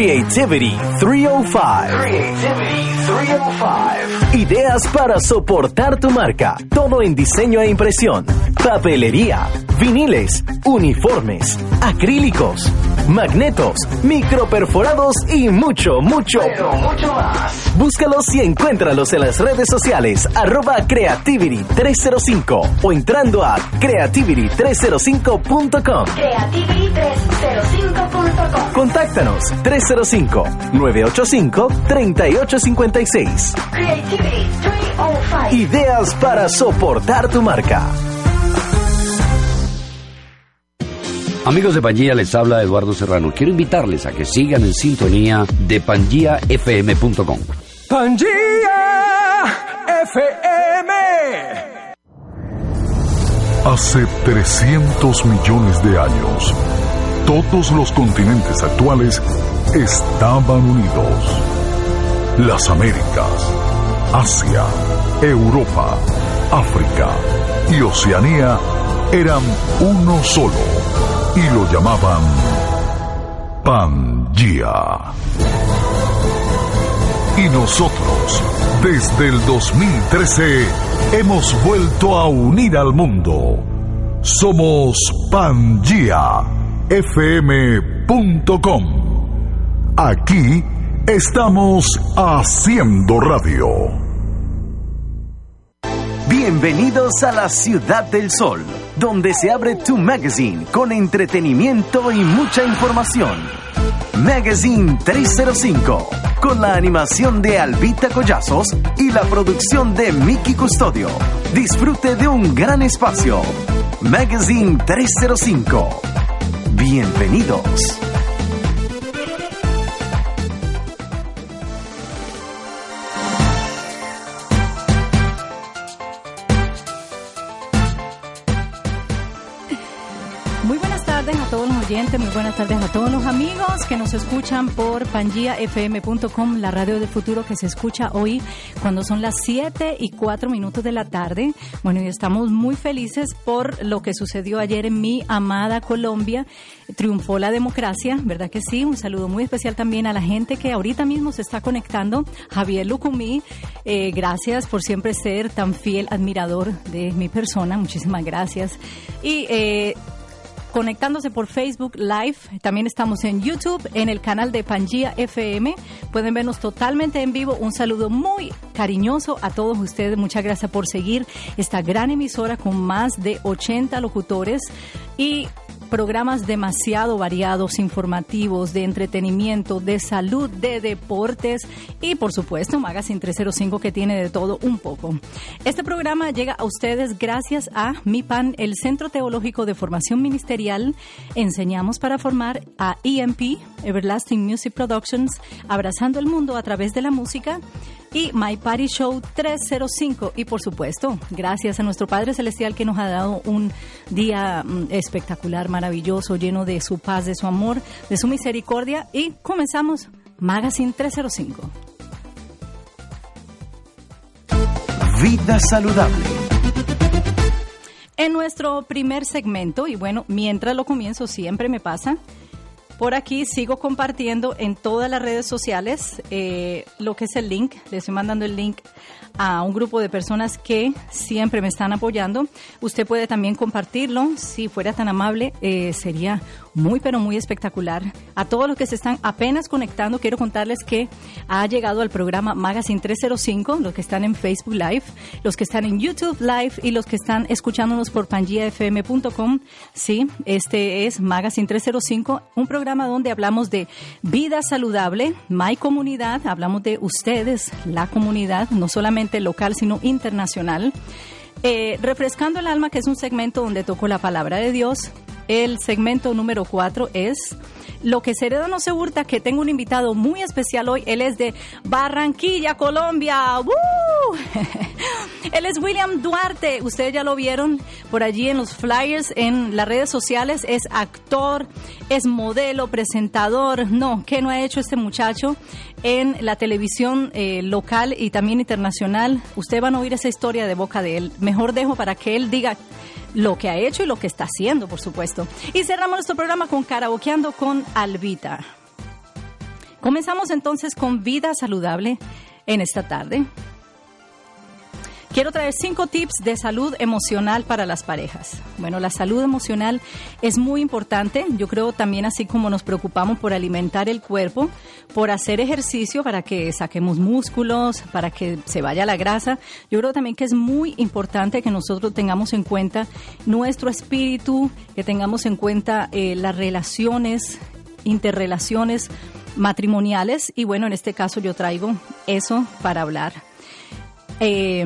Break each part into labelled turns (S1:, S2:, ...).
S1: Creativity 305.
S2: Creativity 305.
S1: Ideas para soportar tu marca. Todo en diseño e impresión. Papelería, viniles, uniformes, acrílicos, magnetos, microperforados y mucho, mucho,
S2: Pero mucho más.
S1: Búscalos y encuéntralos en las redes sociales arroba creativity305 o entrando a creativity305.com.
S3: Creativity305.com.
S1: Contáctanos 305-985-3856.
S3: Creativity 305.
S1: Ideas para soportar tu marca.
S4: Amigos de Pangía, les habla Eduardo Serrano. Quiero invitarles a que sigan en sintonía de pangiafm.com.
S5: Pangea FM.
S6: Hace 300 millones de años, todos los continentes actuales estaban unidos. Las Américas, Asia, Europa, África y Oceanía eran uno solo y lo llamaban Pangea. Y nosotros, desde el 2013, hemos vuelto a unir al mundo. Somos pangiafm.com. Aquí estamos haciendo radio.
S1: Bienvenidos a la Ciudad del Sol, donde se abre tu magazine con entretenimiento y mucha información. Magazine 305, con la animación de Albita Collazos y la producción de Mickey Custodio. Disfrute de un gran espacio. Magazine 305. Bienvenidos.
S7: Oyentes, muy buenas tardes a todos los amigos que nos escuchan por pangiafm.com, la radio del futuro que se escucha hoy cuando son las 7 y 4 minutos de la tarde. Bueno, y estamos muy felices por lo que sucedió ayer en mi amada Colombia. Triunfó la democracia, ¿verdad que sí? Un saludo muy especial también a la gente que ahorita mismo se está conectando. Javier Lucumí, eh, gracias por siempre ser tan fiel admirador de mi persona. Muchísimas gracias. Y eh, conectándose por Facebook Live. También estamos en YouTube, en el canal de Pangía FM. Pueden vernos totalmente en vivo. Un saludo muy cariñoso a todos ustedes. Muchas gracias por seguir esta gran emisora con más de 80 locutores y programas demasiado variados, informativos, de entretenimiento, de salud, de deportes y por supuesto Magazine 305 que tiene de todo un poco. Este programa llega a ustedes gracias a MIPAN, el Centro Teológico de Formación Ministerial. Enseñamos para formar a EMP, Everlasting Music Productions, abrazando el mundo a través de la música y My Party Show 305. Y por supuesto, gracias a nuestro Padre Celestial que nos ha dado un día mm, espectacular, maravilloso, lleno de su paz, de su amor, de su misericordia. Y comenzamos Magazine 305.
S1: Vida saludable.
S7: En nuestro primer segmento, y bueno, mientras lo comienzo siempre me pasa, por aquí sigo compartiendo en todas las redes sociales eh, lo que es el link. Le estoy mandando el link a un grupo de personas que siempre me están apoyando. Usted puede también compartirlo, si fuera tan amable, eh, sería muy pero muy espectacular. A todos los que se están apenas conectando, quiero contarles que ha llegado al programa Magazine 305, los que están en Facebook Live, los que están en YouTube Live y los que están escuchándonos por pangiafm.com. Sí, este es Magazine 305, un programa donde hablamos de vida saludable, My Comunidad, hablamos de ustedes, la comunidad, no solamente local, sino internacional. Eh, Refrescando el Alma, que es un segmento donde toco la palabra de Dios. El segmento número cuatro es Lo que se hereda no se hurta, que tengo un invitado muy especial hoy. Él es de Barranquilla, Colombia. ¡Woo! Él es William Duarte. Ustedes ya lo vieron por allí en los flyers, en las redes sociales. Es actor, es modelo, presentador. No, ¿qué no ha hecho este muchacho en la televisión eh, local y también internacional? Ustedes van a oír esa historia de boca de él. Mejor dejo para que él diga lo que ha hecho y lo que está haciendo, por supuesto. Y cerramos nuestro programa con Karaokeando con Albita. Comenzamos entonces con vida saludable en esta tarde. Quiero traer cinco tips de salud emocional para las parejas. Bueno, la salud emocional es muy importante. Yo creo también así como nos preocupamos por alimentar el cuerpo, por hacer ejercicio para que saquemos músculos, para que se vaya la grasa. Yo creo también que es muy importante que nosotros tengamos en cuenta nuestro espíritu, que tengamos en cuenta eh, las relaciones, interrelaciones matrimoniales. Y bueno, en este caso yo traigo eso para hablar. Eh,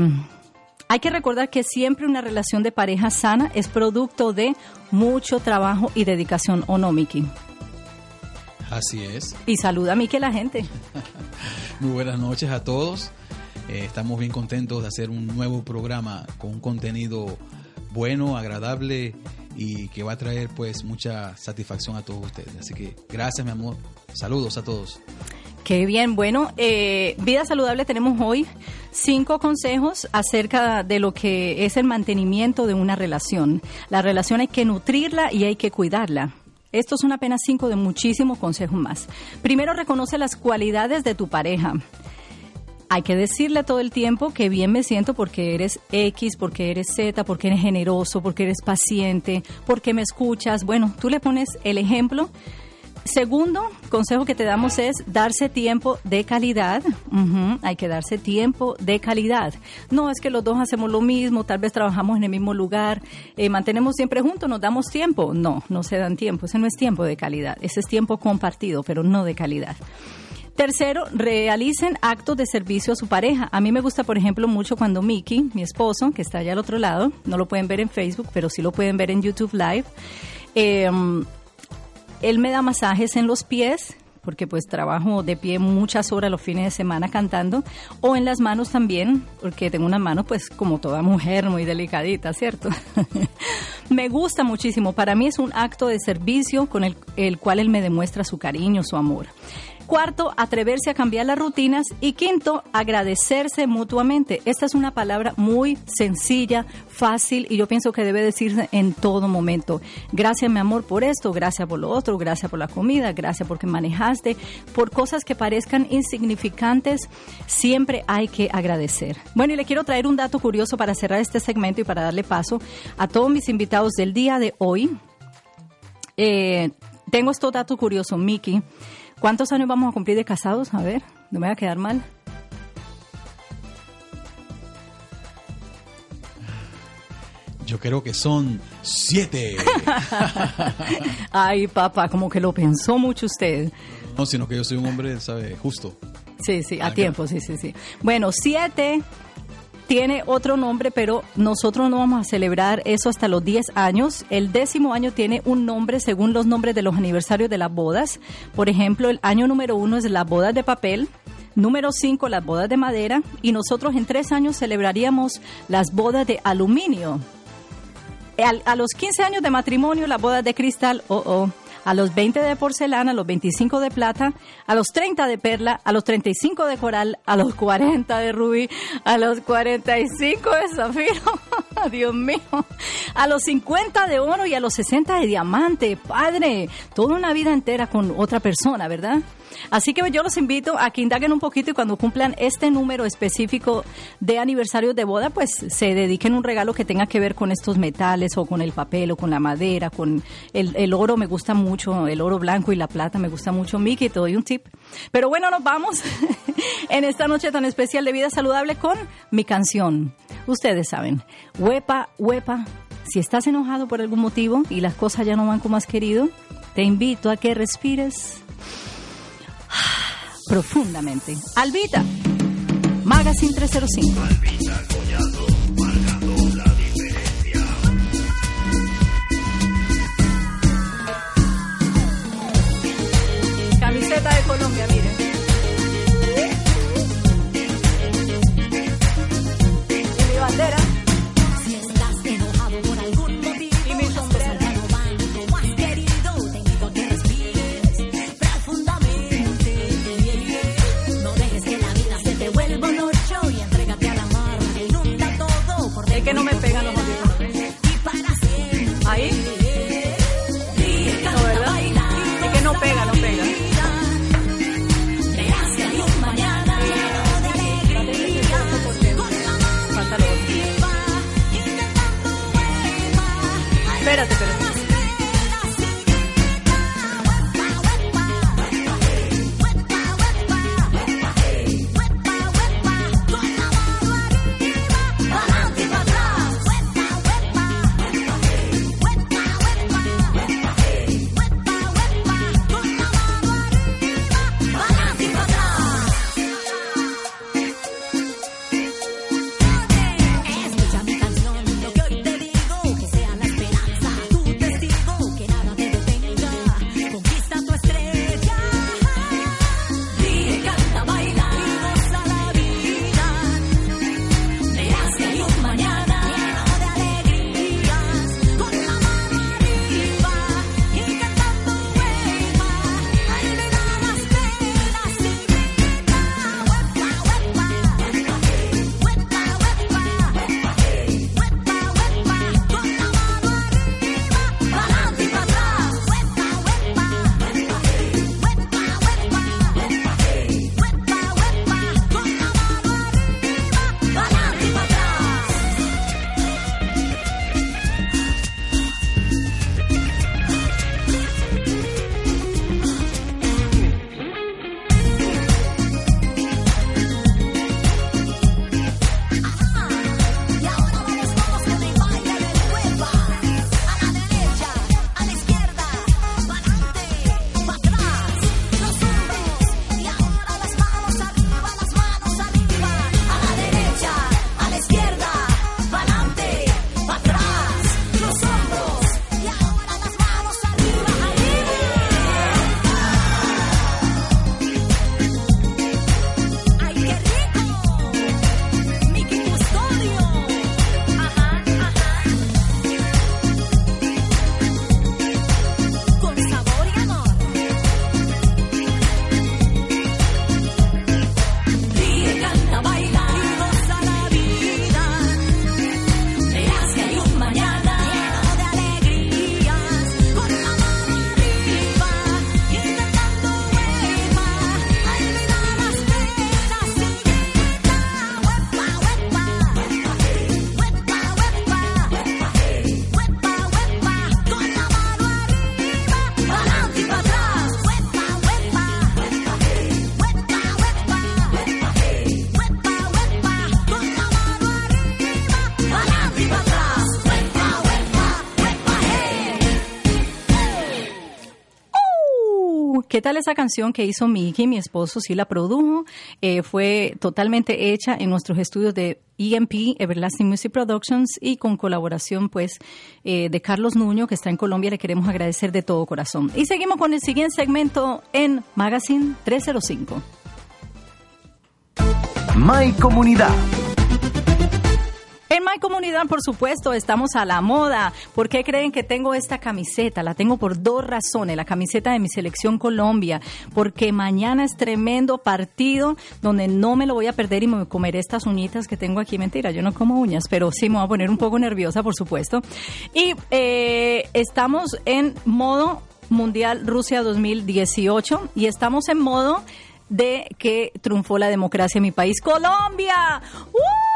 S7: hay que recordar que siempre una relación de pareja sana es producto de mucho trabajo y dedicación, ¿o no, Miki?
S8: Así es.
S7: Y saluda a Miki la gente.
S8: Muy buenas noches a todos. Eh, estamos bien contentos de hacer un nuevo programa con un contenido bueno, agradable y que va a traer pues mucha satisfacción a todos ustedes. Así que gracias mi amor. Saludos a todos.
S7: Qué bien, bueno, eh, Vida Saludable tenemos hoy cinco consejos acerca de lo que es el mantenimiento de una relación. La relación hay que nutrirla y hay que cuidarla. Estos son apenas cinco de muchísimos consejos más. Primero, reconoce las cualidades de tu pareja. Hay que decirle todo el tiempo que bien me siento porque eres X, porque eres Z, porque eres generoso, porque eres paciente, porque me escuchas. Bueno, tú le pones el ejemplo Segundo consejo que te damos es darse tiempo de calidad. Hay que darse tiempo de calidad. No es que los dos hacemos lo mismo, tal vez trabajamos en el mismo lugar, eh, mantenemos siempre juntos, nos damos tiempo. No, no se dan tiempo. Ese no es tiempo de calidad. Ese es tiempo compartido, pero no de calidad. Tercero, realicen actos de servicio a su pareja. A mí me gusta, por ejemplo, mucho cuando Mickey, mi esposo, que está allá al otro lado, no lo pueden ver en Facebook, pero sí lo pueden ver en YouTube Live, eh, él me da masajes en los pies, porque pues trabajo de pie muchas horas los fines de semana cantando, o en las manos también, porque tengo una mano pues como toda mujer muy delicadita, ¿cierto? me gusta muchísimo, para mí es un acto de servicio con el, el cual él me demuestra su cariño, su amor. Cuarto, atreverse a cambiar las rutinas. Y quinto, agradecerse mutuamente. Esta es una palabra muy sencilla, fácil y yo pienso que debe decirse en todo momento. Gracias, mi amor, por esto, gracias por lo otro, gracias por la comida, gracias porque manejaste. Por cosas que parezcan insignificantes, siempre hay que agradecer. Bueno, y le quiero traer un dato curioso para cerrar este segmento y para darle paso a todos mis invitados del día de hoy. Eh, tengo estos datos curiosos, Miki. ¿Cuántos años vamos a cumplir de casados? A ver, no me va a quedar mal.
S8: Yo creo que son siete.
S7: Ay, papá, como que lo pensó mucho usted.
S8: No, sino que yo soy un hombre, ¿sabe? Justo.
S7: Sí, sí, a tiempo, sí, sí, sí. Bueno, siete tiene otro nombre, pero nosotros no vamos a celebrar eso hasta los 10 años. El décimo año tiene un nombre según los nombres de los aniversarios de las bodas. Por ejemplo, el año número uno es las bodas de papel. Número 5, las bodas de madera. Y nosotros en tres años celebraríamos las bodas de aluminio. Al- a los 15 años de matrimonio, las bodas de cristal, oh, oh.
S9: A los 20 de porcelana, a los 25 de plata, a los 30 de perla, a los 35 de coral, a los 40 de rubí, a los 45 de zafiro, Dios mío, a los 50 de oro y a los 60 de diamante. Padre, toda una vida entera con otra persona, ¿verdad? Así que yo los invito a que indaguen un poquito y cuando cumplan este número específico de aniversario de boda, pues se dediquen un regalo que tenga que ver con estos metales o con el papel o con la madera, con el, el oro me gusta mucho, el oro blanco y la plata me gusta mucho. Miki, te doy un tip. Pero bueno, nos vamos en esta noche tan especial de vida saludable con mi canción. Ustedes saben, huepa, huepa. Si estás enojado por algún motivo y las cosas ya no van como has querido, te invito a que respires profundamente. Albita, Magazine 305. De Colombia, Espérate, espérate. Tal esa canción que hizo Miki? Mi esposo sí la produjo. Eh, fue totalmente hecha en nuestros estudios de EMP, Everlasting Music Productions, y con colaboración pues eh, de Carlos Nuño, que está en Colombia. Le queremos agradecer de todo corazón. Y seguimos con el siguiente segmento en Magazine 305.
S1: My Comunidad.
S7: En My Comunidad, por supuesto, estamos a la moda. ¿Por qué creen que tengo esta camiseta? La tengo por dos razones. La camiseta de mi selección Colombia, porque mañana es tremendo partido donde no me lo voy a perder y me comeré estas uñitas que tengo aquí. Mentira, yo no como uñas, pero sí me voy a poner un poco nerviosa, por supuesto. Y eh, estamos en modo Mundial Rusia 2018 y estamos en modo de que triunfó la democracia en mi país, Colombia. ¡Uh!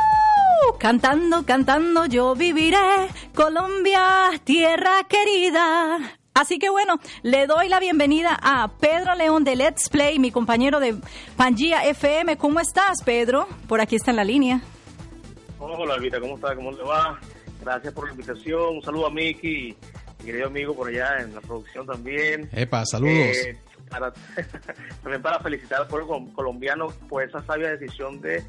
S7: Cantando, cantando, yo viviré, Colombia, tierra querida. Así que bueno, le doy la bienvenida a Pedro León de Let's Play, mi compañero de Pangía FM. ¿Cómo estás, Pedro? Por aquí está en la línea.
S10: Hola, Alvita, ¿cómo está? ¿Cómo le va? Gracias por la invitación. Un saludo a Miki, mi querido amigo por allá en la producción también.
S8: Epa, saludos.
S10: Eh, para, también para felicitar al pueblo colombiano por esa sabia decisión de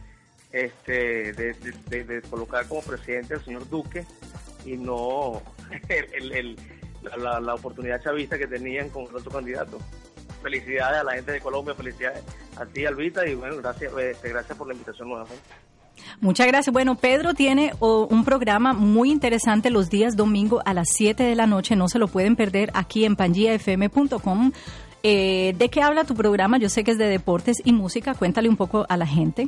S10: este de, colocar como presidente al señor Duque y no el, la, la, oportunidad chavista que tenían con el otro candidato. Felicidades a la gente de Colombia, felicidades a ti, Alvita, y bueno, gracias, este, gracias por la invitación nuevamente.
S7: Muchas gracias. Bueno, Pedro tiene oh, un programa muy interesante los días domingo a las 7 de la noche. No se lo pueden perder aquí en pangiafm.com. Eh, ¿De qué habla tu programa? Yo sé que es de deportes y música. Cuéntale un poco a la gente.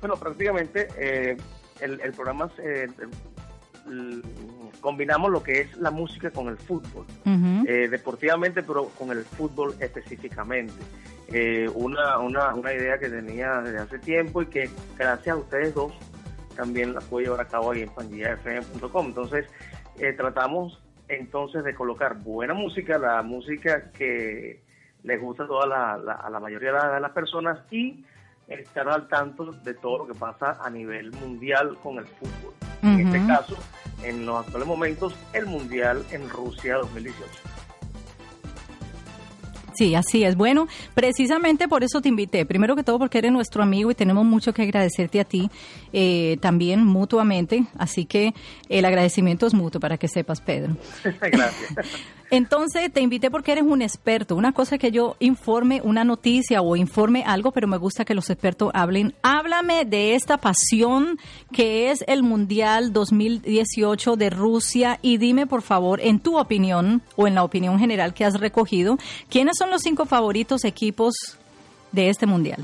S10: Bueno, prácticamente eh, el, el, programa eh, el, combinamos lo que es la música con el fútbol, uh -huh. deportivamente, pero con el fútbol específicamente. Eh, una, una, una idea que tenía desde hace tiempo y que gracias a ustedes dos también la puedo llevar a cabo ahí en pandillafm.com. Entonces, eh, tratamos entonces de colocar buena música, la música que les gusta a, toda la, la, a la mayoría de las personas y estar al tanto de todo lo que pasa a nivel mundial con el fútbol. Uh -huh. En este caso, en los actuales momentos, el Mundial en Rusia 2018.
S7: Sí, así es. Bueno, precisamente por eso te invité. Primero que todo porque eres nuestro amigo y tenemos mucho que agradecerte a ti eh, también mutuamente. Así que el agradecimiento es mutuo para que sepas, Pedro.
S10: Gracias.
S7: Entonces te invité porque eres un experto. Una cosa es que yo informe una noticia o informe algo, pero me gusta que los expertos hablen. Háblame de esta pasión que es el Mundial 2018 de Rusia y dime por favor, en tu opinión o en la opinión general que has recogido, ¿quiénes son los cinco favoritos equipos de este Mundial?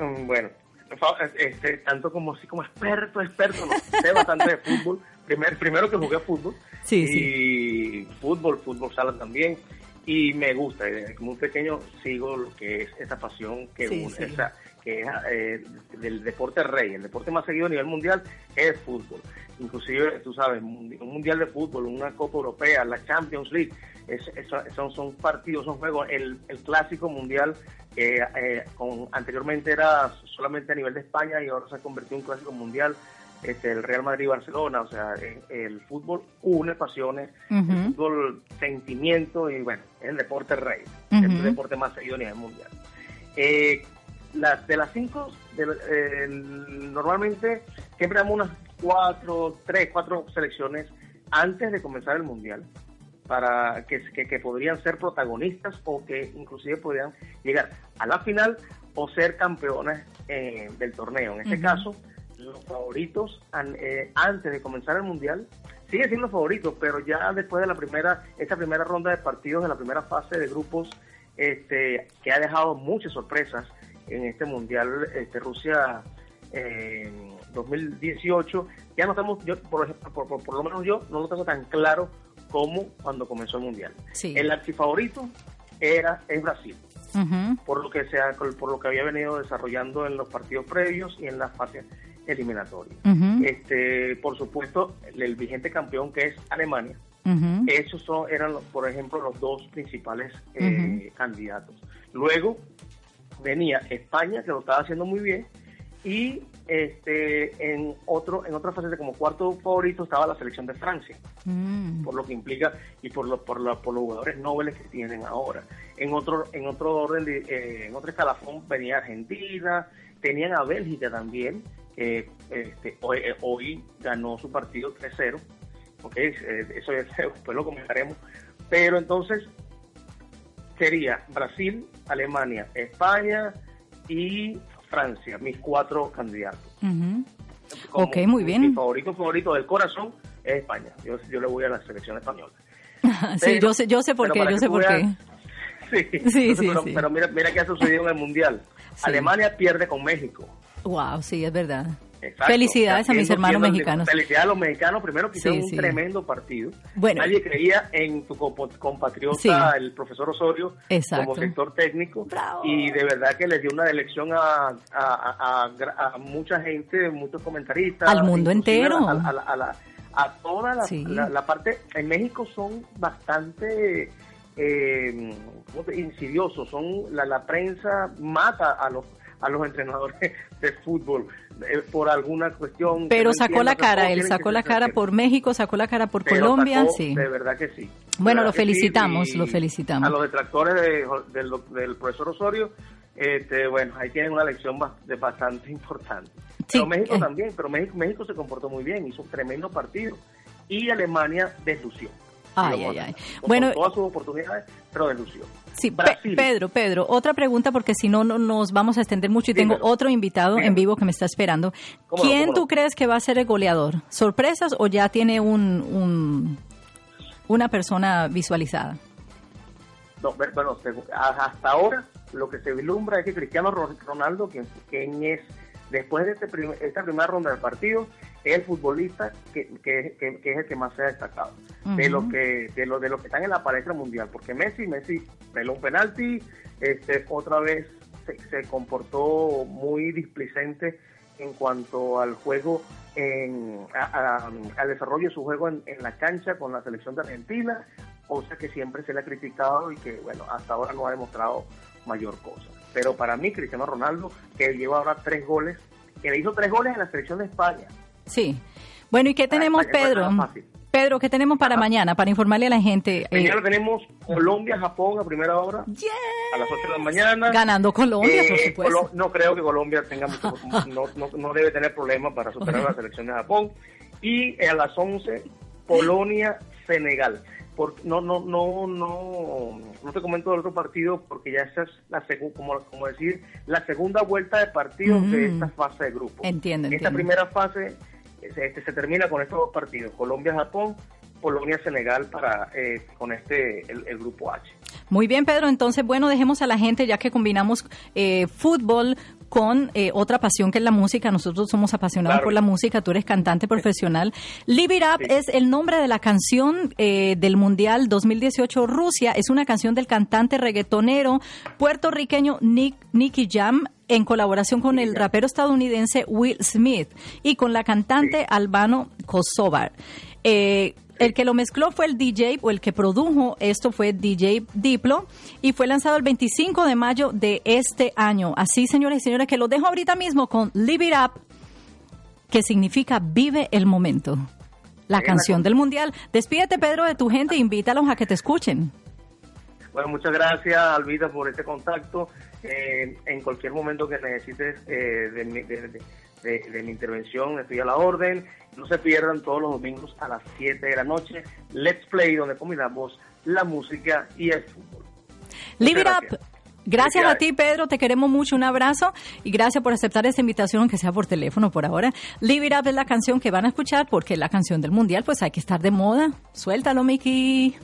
S10: Um, bueno, este, tanto como como experto, experto, no, sé bastante de fútbol. Primer, primero que jugué fútbol.
S7: Sí,
S10: y
S7: sí.
S10: fútbol, fútbol sala también. Y me gusta, desde muy pequeño sigo lo que es esa pasión que,
S7: Sí,
S10: une, esa, que es eh, del deporte rey. El deporte más seguido a nivel mundial es fútbol. Inclusive, tú sabes, un mundial de fútbol, una Copa Europea, la Champions League, es, es, son, son partidos, son juegos. El, el clásico mundial que eh, con, anteriormente era solamente a nivel de España y ahora se ha convertido en un clásico mundial. Este, el Real Madrid-Barcelona, o sea, el, el, fútbol une pasiones, uh -huh. el fútbol sentimiento y bueno, es el deporte rey, uh -huh. es el deporte más seguido a nivel mundial. Eh, las, de las cinco, de, eh, normalmente siempre damos unas cuatro, tres, cuatro selecciones antes de comenzar el mundial para que, que, que, podrían ser protagonistas o que inclusive podrían llegar a la final o ser campeones eh, del torneo. En este uh -huh. caso, los favoritos an, eh, antes de comenzar el mundial siguen siendo favoritos, pero ya después de la primera, esta primera ronda de partidos de la primera fase de grupos, este, que ha dejado muchas sorpresas en este mundial, este Rusia eh, 2018, ya no estamos, yo, por, por, por, por, lo menos yo no lo tengo tan claro como cuando comenzó el mundial.
S7: Sí.
S10: El archifavorito era es Brasil. Uh -huh. por lo que sea por lo que había venido desarrollando en los partidos previos y en las fases eliminatorias. Uh -huh. Este, por supuesto, el, el, vigente campeón que es Alemania. Uh -huh. Esos son, eran, por ejemplo, los dos principales eh, candidatos. Luego venía España, que lo estaba haciendo muy bien, y este en otro en otra fase como cuarto favorito estaba la selección de Francia mm. por lo que implica y por lo, por, la, por los jugadores nobles que tienen ahora en otro en otro orden de, eh, en otro escalafón venía Argentina tenían a Bélgica también eh, este, hoy, eh, hoy, ganó su partido 3-0 okay, eso ya, después lo comentaremos pero entonces sería Brasil Alemania España y Francia, mis cuatro candidatos. Como
S7: Ok, muy bien.
S10: Mi favorito favorito del corazón es España. Yo, yo le voy a la selección española.
S7: sí,
S10: Pero-
S7: yo sé, yo sé por qué, yo sé por qué.
S10: Sí,
S7: Sí,
S10: Entonces,
S7: sí,
S10: pero,
S7: sí.
S10: pero mira, mira qué ha sucedido en el Mundial.
S7: Sí.
S10: Alemania pierde con México.
S7: Wow, sí, es verdad.
S10: Exacto.
S7: Felicidades a mis hermanos mexicanos.
S10: Felicidades a los mexicanos, primero que hicieron
S7: sí.
S10: un tremendo partido.
S7: Bueno.
S10: Nadie creía en tu compatriota,
S7: Sí.
S10: el profesor Osorio,
S7: Exacto.
S10: como sector técnico.
S7: Bravo.
S10: Y de verdad que les dio una lección a, a, mucha gente, muchos comentaristas.
S7: Al mundo entero.
S10: A, la- a la- a toda la,
S7: Sí.
S10: la- la parte. En México son bastante. Eh, ¿cómo te- insidiosos son la, la prensa mata a los a los entrenadores de fútbol eh, por alguna cuestión
S7: Pero
S10: no
S7: sacó la cara, él sacó la cara por México, sacó la cara por
S10: Pero
S7: Colombia,
S10: sacó,
S7: sí.
S10: De verdad que sí.
S7: Bueno, lo
S10: sí,
S7: felicitamos, lo felicitamos.
S10: A los detractores de- del, del profesor Osorio, este, bueno, ahí tienen una lección bastante importante.
S7: Sí,
S10: pero México
S7: eh.
S10: también, pero México, México se comportó muy bien, hizo un tremendo partido y Alemania deslució.
S7: Ay, ay, ay.
S10: con
S7: Bueno,
S10: todas sus oportunidades, pero deslució.
S7: Sí, Pe-
S10: Brasil.
S7: Pedro, Pedro, otra pregunta porque si no, no nos vamos a extender mucho y tengo otro invitado en vivo que me está esperando.
S10: ¿Cómo no,
S7: ¿Quién
S10: cómo
S7: tú
S10: no?
S7: crees que va a ser el goleador? ¿Sorpresas o ya tiene un, un- una persona visualizada?
S10: No, bueno, hasta ahora lo que se vislumbra es que Cristiano Ro- Ronaldo, quien, quien es, después de este prim- esta primera ronda del partido, es el futbolista que, que- que- que es el que más se ha destacado. De los que de los de los que están en la palestra mundial, porque Messi, Messi peló un penalti, este, otra vez se, se comportó muy displicente en cuanto al juego, en, a- a- al desarrollo de su juego en, en la cancha con la selección de Argentina, cosa que siempre se le ha criticado y que, bueno, hasta ahora no ha demostrado mayor cosa. Pero para mí, Cristiano Ronaldo, que lleva ahora tres goles, que le hizo tres goles en la selección de España.
S7: Sí. Bueno, ¿y qué tenemos,
S10: no es
S7: Pedro? Pedro, ¿qué tenemos para mañana? Para informarle a la gente. eh,
S10: Mañana tenemos Colombia-Japón a primera hora, a las 8 de la mañana.
S7: ganando Colombia, por
S10: Eh,
S7: supuesto.
S10: Colo- no creo que Colombia tenga mucho, no, no, no debe tener problemas para superar la selección de Japón. Y eh, a las 11, Polonia-Senegal. Por- no, no, no, no, no te comento del otro partido porque ya esa es la segunda, como, como decir, la segunda vuelta de partidos de
S7: Ujú.
S10: esta fase de grupo.
S7: Entiendo,
S10: Esta
S7: entiendo.
S10: primera fase se, este, se termina con estos dos partidos, Colombia-Japón, Polonia-Senegal para eh, con este el, el grupo H.
S7: Muy bien, Pedro. Entonces, bueno, dejemos a la gente, ya que combinamos eh, fútbol con eh, otra pasión que es la música. Nosotros somos apasionados
S10: Claro.
S7: por la música. Tú eres cantante profesional. Live It Up
S10: Sí.
S7: es el nombre de la canción eh, del Mundial 2018 Rusia. Es una canción del cantante reggaetonero puertorriqueño Nick, Nicky Jam en colaboración con el rapero estadounidense Will Smith y con la cantante
S10: Sí.
S7: albano Kosovar. Eh, el que lo mezcló fue el DJ o el que produjo esto fue DJ Diplo y fue lanzado el 25 de mayo de este año. Así, señores y señores, que lo dejo ahorita mismo con Live It Up, que significa vive el momento. La canción del mundial. Despídete, Pedro, de tu gente, invítalos a que te escuchen.
S10: Bueno, muchas gracias, Alvita, por este contacto. Eh, en cualquier momento que necesites eh, de- de- de- de mi intervención, estoy a la orden. No se pierdan todos los domingos a las 7 de la noche. Let's Play, donde combinamos la música y el fútbol.
S7: Live It. Up. Gracias a ti, Pedro. Te queremos mucho. Un abrazo y gracias por aceptar esta invitación, aunque sea por teléfono por ahora. Live It Up es la canción que van a escuchar porque es la canción del mundial, pues hay que estar de moda. Suéltalo, Mickey.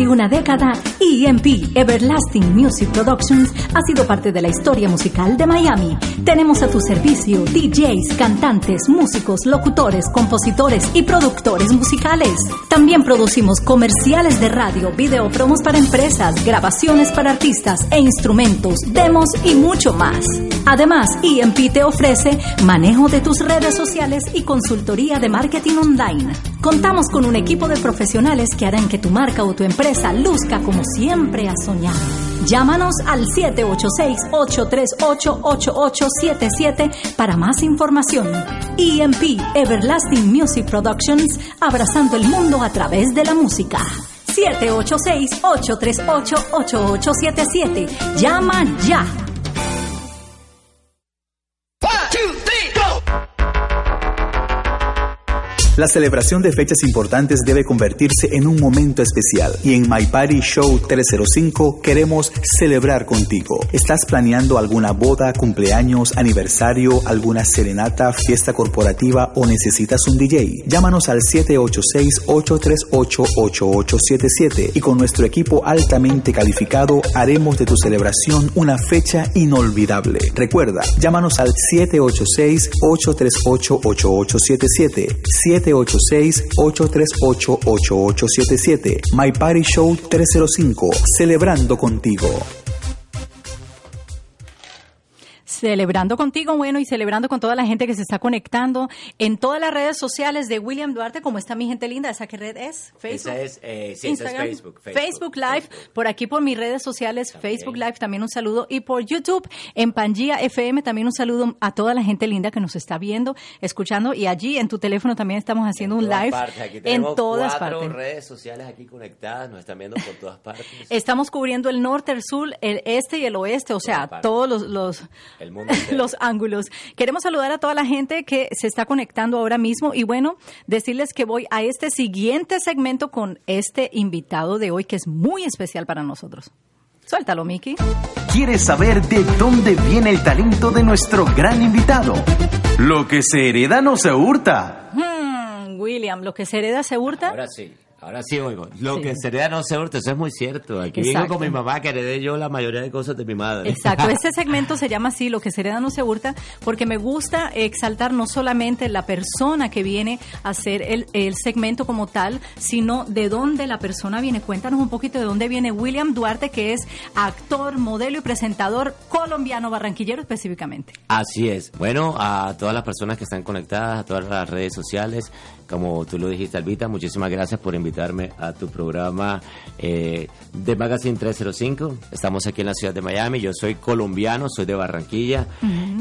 S11: Una década, EMP Everlasting Music Productions ha sido parte de la historia musical de Miami. Tenemos a tu servicio DJs, cantantes, músicos, locutores, compositores y productores musicales. También producimos comerciales de radio, video promos para empresas, grabaciones para artistas e instrumentos, demos y mucho más. Además, EMP te ofrece manejo de tus redes sociales y consultoría de marketing online. Contamos con un equipo de profesionales que harán que tu marca o tu empresa luzca como siempre has soñado. Llámanos al 786-838-8877 para más información. EMP Everlasting Music Productions, abrazando el mundo a través de la música. 786-838-8877. Llama ya.
S12: La celebración de fechas importantes debe convertirse en un momento especial y en My Party Show 305 queremos celebrar contigo. ¿Estás planeando alguna boda, cumpleaños, aniversario, alguna serenata, fiesta corporativa o necesitas un DJ? Llámanos al 786-838-8877 y con nuestro equipo altamente calificado haremos de tu celebración una fecha inolvidable. Recuerda, llámanos al 786-838-8877. 786-838-8877. My Party Show 305. Celebrando contigo.
S7: Celebrando contigo, bueno, y celebrando con toda la gente que se está conectando en todas las redes sociales de William Duarte. ¿Cómo está mi gente linda? ¿Esa qué red es?
S13: Facebook. Esa es, eh, sí, esa es
S7: Instagram,
S13: Facebook,
S7: Facebook, Live, por aquí por mis redes sociales, Facebook Live, también un saludo. Y por YouTube, en Pangía FM, también un saludo a toda la gente linda que nos está viendo, escuchando. Y allí en tu teléfono también estamos haciendo un live
S13: partes. Aquí
S7: en todas
S13: cuatro
S7: partes.
S13: redes sociales aquí conectadas, nos están viendo por todas partes.
S7: Estamos cubriendo el norte, el sur, el este y el oeste, o sea, todos los, los,
S13: Mundo
S7: los ángulos. Queremos saludar a toda la gente que se está conectando ahora mismo y bueno, decirles que voy a este siguiente segmento con este invitado de hoy que es muy especial para nosotros. Suéltalo, Miki.
S1: ¿Quieres saber de dónde viene el talento de nuestro gran invitado? Lo que se hereda no se hurta.
S7: Hmm, William, lo que se hereda se hurta.
S13: Ahora sí, ahora sí oigo. Lo
S7: Sí.
S13: que se hereda no se hurta, eso es muy cierto. Aquí vengo
S7: Exacto.
S13: con mi mamá que heredé yo la mayoría de cosas de mi madre.
S7: Exacto, este segmento se llama así, lo que se hereda no se hurta, porque me gusta exaltar no solamente la persona que viene a hacer el, el segmento como tal, sino de dónde la persona viene. Cuéntanos un poquito de dónde viene William Duarte, que es actor, modelo y presentador colombiano barranquillero específicamente.
S13: Así es. Bueno, a todas las personas que están conectadas, a todas las redes sociales, como tú lo dijiste, Albita, muchísimas gracias por invitarme a tu programa eh, de Magazine 305. Estamos aquí en la ciudad de Miami. Yo soy colombiano, soy de Barranquilla,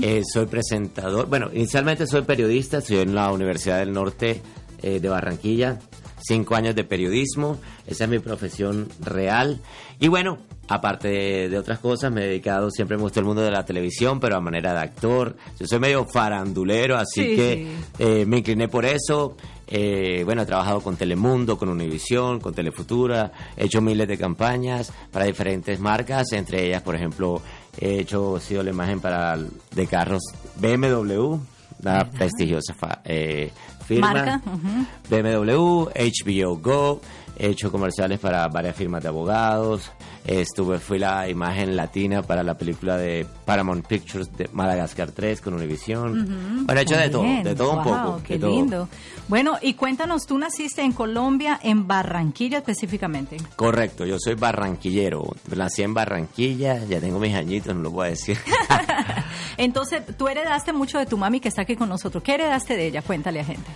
S13: eh, soy presentador. Bueno, inicialmente soy periodista, estoy en la Universidad del Norte eh, de Barranquilla. Cinco años de periodismo, esa es mi profesión real. Y bueno, aparte de, otras cosas, me he dedicado, siempre me gustó el mundo de la televisión, pero a manera de actor. Yo soy medio farandulero, así
S14: Sí,
S13: que eh, me incliné por eso. Eh, bueno, he trabajado con Telemundo, con Univisión, con Telefutura, he hecho miles de campañas para diferentes marcas, entre ellas, por ejemplo, he hecho, he sido la imagen para de carros BMW, una prestigiosa eh,
S7: Marca.
S13: BMW, HBO Go, he hecho comerciales para varias firmas de abogados, estuve, fui la imagen latina para la película de Paramount Pictures de Madagascar 3 con Univision.
S7: Ujú.
S13: Bueno, he hecho de todo, de todo un poco.
S7: Qué
S13: de todo.
S7: lindo. Bueno, y cuéntanos, tú naciste en Colombia, en Barranquilla específicamente.
S13: Correcto, yo soy barranquillero, nací en Barranquilla, ya tengo mis añitos, no lo voy a decir.
S7: Entonces, tú heredaste mucho de tu mami que está aquí con nosotros. ¿Qué heredaste de ella? Cuéntale a gente.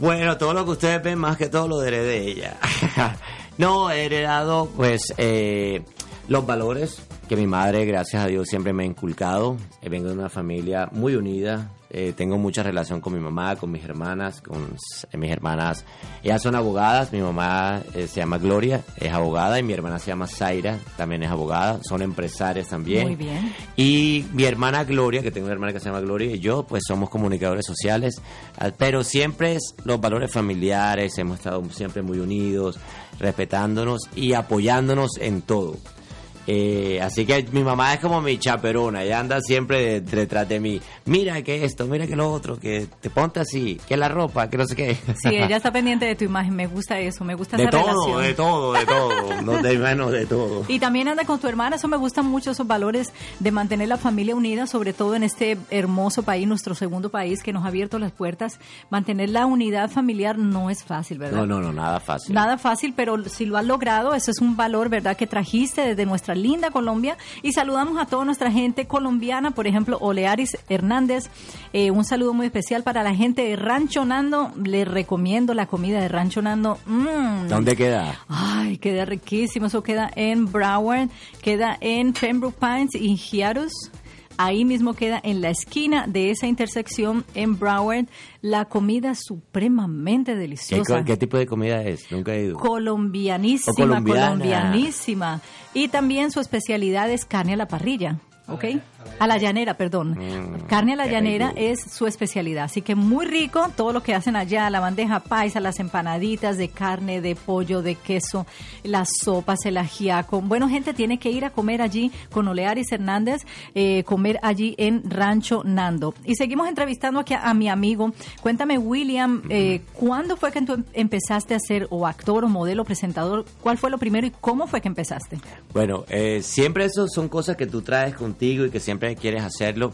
S13: Bueno, todo lo que ustedes ven, más que todo lo heredé de ella. no, he heredado, pues, eh, los valores que mi madre, gracias a Dios, siempre me ha inculcado. Eh, vengo de una familia muy unida. Eh, tengo mucha relación con mi mamá, con mis hermanas, con eh, mis hermanas. Ellas son abogadas. Mi mamá eh, se llama Gloria, es abogada, y mi hermana se llama Zaira, también es abogada. Son empresarias también.
S7: Muy bien.
S13: Y mi hermana Gloria, que tengo una hermana que se llama Gloria, y yo, pues somos comunicadores sociales, ah, pero siempre es los valores familiares, hemos estado siempre muy unidos, respetándonos y apoyándonos en todo. Eh, así que mi mamá es como mi chaperona, ella anda siempre de- detrás de mí. Mira que esto, mira que lo otro, que te ponte así, que la ropa, que no sé qué.
S7: Sí, ella está pendiente de tu imagen, me gusta eso, me gusta
S13: de
S7: esa
S13: todo,
S7: relación.
S13: de todo, de todo, no de menos de todo.
S7: Y también anda con tu hermana, eso me gustan mucho esos valores de mantener la familia unida, sobre todo en este hermoso país, nuestro segundo país que nos ha abierto las puertas. Mantener la unidad familiar no es fácil, ¿verdad?
S13: No, no, no, nada fácil.
S7: Nada fácil, pero si lo has logrado, eso es un valor, ¿verdad?, que trajiste desde nuestra linda Colombia. Y saludamos a toda nuestra gente colombiana, por ejemplo, Olearis Hernández. Eh, un saludo muy especial para la gente de Rancho Nando. Les recomiendo la comida de Rancho Nando. Mm.
S13: ¿Dónde queda?
S7: Ay, queda riquísimo. Eso queda en Broward, queda en Pembroke Pines y Giarus. Ahí mismo queda en la esquina de esa intersección en Broward la comida supremamente
S13: ¿Qué,
S7: deliciosa
S13: qué tipo de comida es? Nunca he ido.
S7: colombianísima, colombianísima. Y también su especialidad es carne a la parrilla, ¿ok? A la llanera, perdón.
S13: Mm,
S7: carne a la llanera
S13: rico.
S7: es su especialidad. Así que muy rico todo lo que hacen allá, la bandeja paisa, las empanaditas de carne, de pollo, de queso, las sopas, el ajiaco. Bueno, gente, tiene que ir a comer allí con Olearis Hernández, eh, comer allí en Rancho Nando. Y seguimos entrevistando aquí a, a mi amigo. Cuéntame, William, eh, ¿cuándo fue que tú em- empezaste a ser o actor o modelo, presentador? ¿Cuál fue lo primero y cómo fue que empezaste?
S13: Bueno, eh, siempre eso son cosas que tú traes contigo y que siempre quieres hacerlo.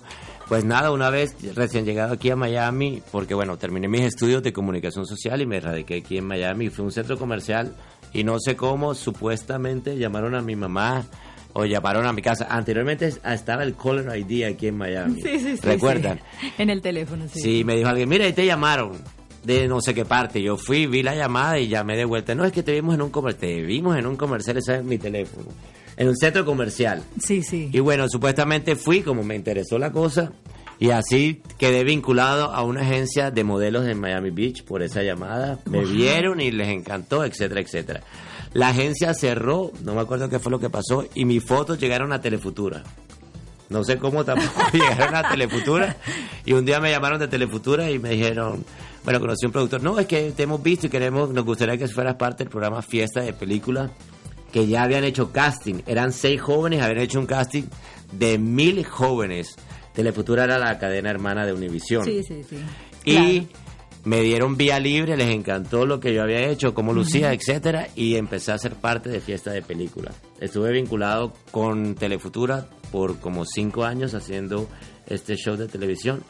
S13: Pues nada, una vez recién llegado aquí a Miami, porque bueno, terminé mis estudios de comunicación social y me radiqué aquí en Miami. Fui a un centro comercial y no sé cómo, supuestamente llamaron a mi mamá o llamaron a mi casa. Anteriormente estaba el Caller ID aquí en Miami.
S7: Sí, sí, sí.
S13: ¿Recuerdan?
S7: sí. En el teléfono, sí.
S13: Sí, me dijo alguien, mira, ahí te llamaron de no sé qué parte. Yo fui, vi la llamada y llamé de vuelta. No, es que te vimos en un comercial. Te vimos en un comercial, ese es mi teléfono. En un centro comercial.
S7: Sí, sí.
S13: Y bueno, supuestamente fui, como me interesó la cosa, y así quedé vinculado a una agencia de modelos en Miami Beach por esa llamada. Me vieron y les encantó, etcétera, etcétera. La agencia cerró, no me acuerdo qué fue lo que pasó, y mis fotos llegaron a Telefutura. No sé cómo tampoco llegaron a Telefutura. Y un día me llamaron de Telefutura y me dijeron, bueno, conocí a un productor, no, es que te hemos visto y queremos, nos gustaría que fueras parte del programa Fiesta de Película, que ya habían hecho casting. Eran seis jóvenes, habían hecho un casting de mil jóvenes. Telefutura era la cadena hermana de Univision.
S7: Sí, sí, sí.
S13: Y me dieron vía libre, les encantó lo que yo había hecho, cómo lucía,
S7: Ujú.
S13: etcétera, y empecé a ser parte de Fiesta de Película. Estuve vinculado con Telefutura por como cinco años haciendo este show de televisión.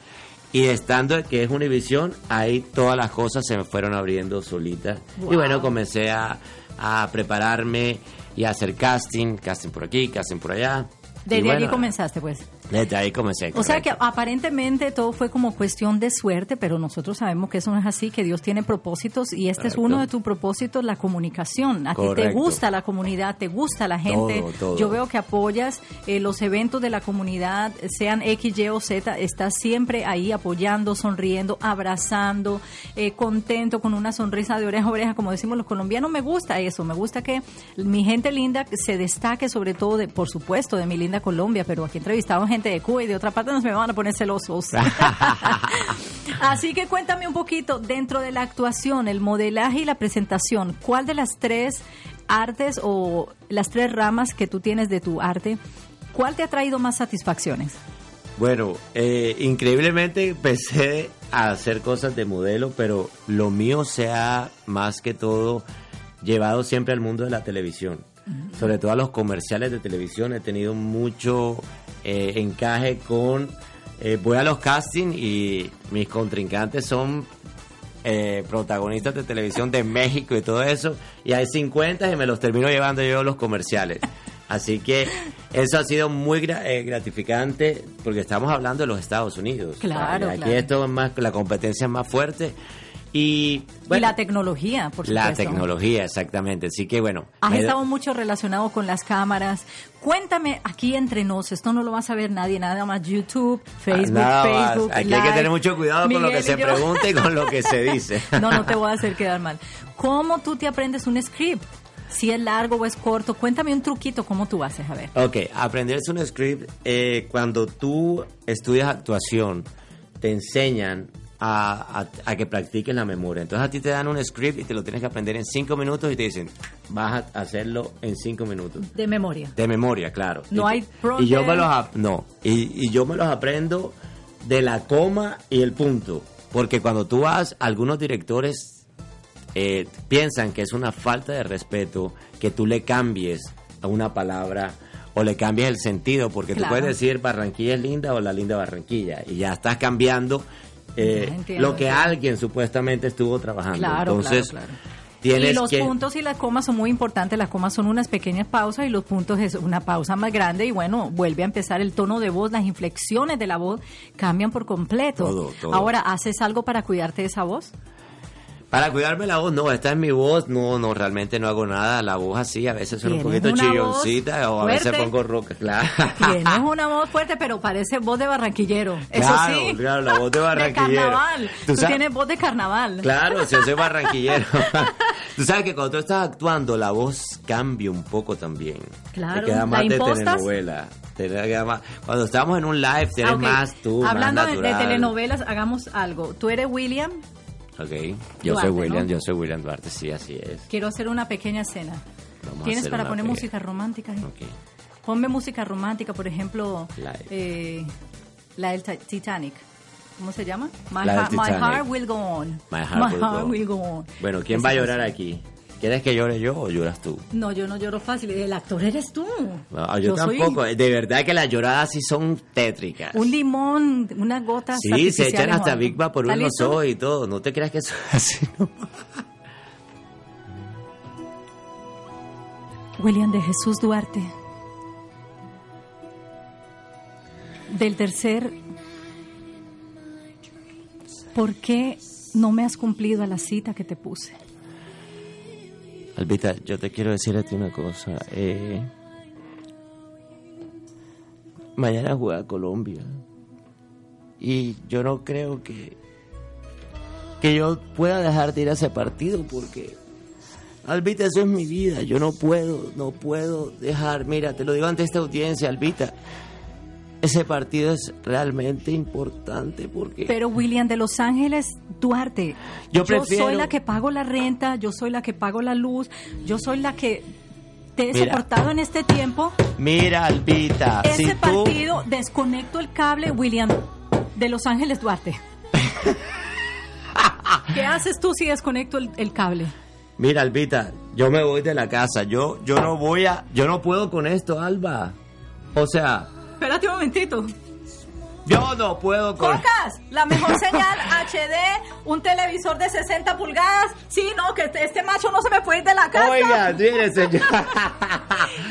S13: Y estando que es Univision, ahí todas las cosas se me fueron abriendo solitas.
S7: Wow.
S13: Y bueno, comencé a, a prepararme y a hacer casting, casting por aquí, casting por allá.
S7: Desde allí
S13: bueno,
S7: comenzaste, pues.
S13: Desde ahí comencé.
S7: O sea que aparentemente todo fue como cuestión de suerte, pero nosotros sabemos que eso no es así, que Dios tiene propósitos y este
S13: Correcto.
S7: es uno de tus propósitos, la comunicación. A ti te gusta la comunidad, te gusta la gente.
S13: Todo, todo.
S7: Yo veo que apoyas eh, los eventos de la comunidad, sean X, Y o Z, estás siempre ahí apoyando, sonriendo, abrazando, eh, contento, con una sonrisa de oreja a oreja, como decimos los colombianos. Me gusta eso, me gusta que mi gente linda se destaque sobre todo, de, por supuesto, de mi linda Colombia, pero aquí entrevistamos gente de Cuba y de otra parte nos me van a poner celosos. Así que cuéntame un poquito, dentro de la actuación, el modelaje y la presentación, ¿cuál de las tres artes o las tres ramas que tú tienes de tu arte, cuál te ha traído más satisfacciones?
S13: Bueno, eh, increíblemente empecé a hacer cosas de modelo, pero lo mío se ha más que todo llevado siempre al mundo de la televisión. Sobre todo a los comerciales de televisión. He tenido mucho eh, encaje con... eh, voy a los castings y mis contrincantes son eh, protagonistas de televisión de México y todo eso. Y hay 50 y me los termino llevando yo los comerciales. Así que eso ha sido muy eh, gratificante porque estamos hablando de los Estados Unidos.
S7: Claro,
S13: Aquí
S7: claro.
S13: esto es más, la competencia es más fuerte. Y,
S7: la tecnología, por supuesto.
S13: la tecnología, exactamente. Así que bueno.
S7: Has estado mucho relacionado con las cámaras. Cuéntame aquí entre nos, esto no lo va a saber nadie, nada más YouTube, Facebook,
S13: nada más.
S7: Facebook.
S13: Aquí hay que tener mucho cuidado con lo que se
S7: yo.
S13: pregunta y con lo que se dice.
S7: No, no te voy a hacer quedar mal. ¿Cómo tú te aprendes un script? Si es largo o es corto, cuéntame un truquito, ¿cómo tú haces? A ver.
S13: Ok, aprenderse un script, eh, cuando tú estudias actuación, te enseñan a, a- a que practiques la memoria. Entonces a ti te dan un script y te lo tienes que aprender en cinco minutos y te dicen, vas a hacerlo en cinco minutos.
S7: De memoria.
S13: De memoria, claro.
S7: No
S13: Y-
S7: hay
S13: Y yo me
S7: prompter.
S13: los no, y, y yo me los aprendo de la coma y el punto, porque cuando tú vas, algunos directores eh, piensan que es una falta de respeto que tú le cambies a una palabra o le cambies el sentido, porque
S7: Claro.
S13: tú puedes decir Barranquilla es linda o la linda Barranquilla y ya estás cambiando eh,
S7: entiendo,
S13: lo que
S7: sí.
S13: alguien supuestamente estuvo trabajando.
S7: Claro,
S13: Entonces,
S7: claro, claro.
S13: tienes
S7: y los
S13: que
S7: puntos y las comas son muy importantes. Las comas son unas pequeñas pausas y los puntos es una pausa más grande y bueno, vuelve a empezar el tono de voz, las inflexiones de la voz cambian por completo.
S13: Todo, todo.
S7: Ahora, ¿haces algo para cuidarte de esa voz?
S13: Para cuidarme la voz, no, esta es mi voz, no, no, realmente no hago nada, la voz así, a veces suena un poquito chilloncita o a veces pongo roca, claro.
S7: Tienes una voz fuerte, pero parece voz de barranquillero. Eso
S13: Claro,
S7: sí.
S13: claro, la voz de barranquillero.
S7: carnaval.
S13: Tú
S7: tienes voz de carnaval.
S13: Claro, si yo soy barranquillero. tú sabes que cuando tú estás actuando, la voz cambia un poco también.
S7: Claro,
S13: Te queda
S7: ¿la
S13: más de
S7: impostas?
S13: telenovela. Te queda más- Cuando estamos en un live, tienes
S7: Ah, ok.
S13: más tú,
S7: Hablando
S13: más
S7: de, de telenovelas, hagamos algo. Tú eres William,
S13: Ok, yo
S7: Duarte,
S13: soy William,
S7: ¿no?
S13: yo soy William Duarte, sí, así es.
S7: quiero hacer una pequeña escena.
S13: Vamos
S7: ¿Tienes para poner
S13: pequeña-
S7: música romántica? ahí?
S13: Ok.
S7: Ponme música romántica, por ejemplo, eh, la del Ti- Titanic. ¿Cómo se llama? My, Heart- My
S13: Titanic.
S7: Heart Will Go On.
S13: My heart will go on.
S7: will go on.
S13: Bueno, ¿quién
S7: Esa
S13: va a llorar aquí? ¿Quieres que llore yo o lloras tú?
S7: No, yo no lloro fácil. El actor eres tú.
S13: No, yo, tampoco. De verdad que las lloradas sí son tétricas.
S7: Un limón, unas gotas
S13: Sí, se echan hasta. Big por
S7: ¿Está
S13: unos ojos y todo. No te creas que eso es así. ¿no?
S7: William de Jesús Duarte. Del tercer, ¿por qué no me has cumplido a la cita que te puse?
S13: Albita, yo te quiero decir a ti una cosa. Eh, mañana juega Colombia. Y yo no creo que, que yo pueda dejar de ir a ese partido porque, Albita, eso es mi vida. Yo no puedo, no puedo dejar. Mira, te lo digo ante esta audiencia, Albita. Ese partido es realmente importante porque...
S7: Pero William de Los Ángeles Duarte,
S13: Yo prefiero-
S7: soy la que pago la renta, yo soy la que pago la luz, yo soy la que te he
S13: Mira.
S7: soportado en este tiempo.
S13: Mira, Albita,
S7: Ese
S13: si tú...
S7: partido, desconecto el cable, William de Los Ángeles Duarte. ¿Qué haces tú si desconecto el, el cable?
S13: Mira, Albita, yo me voy de la casa. Yo, yo no voy a, yo no puedo con esto, Alba. O sea,
S7: Espérate un momentito.
S13: yo no puedo con.
S7: Cocas, la mejor señal HD, un televisor de 60 pulgadas. Sí, no, que este este macho no se me puede ir de la casa.
S13: Oiga, mire, señor.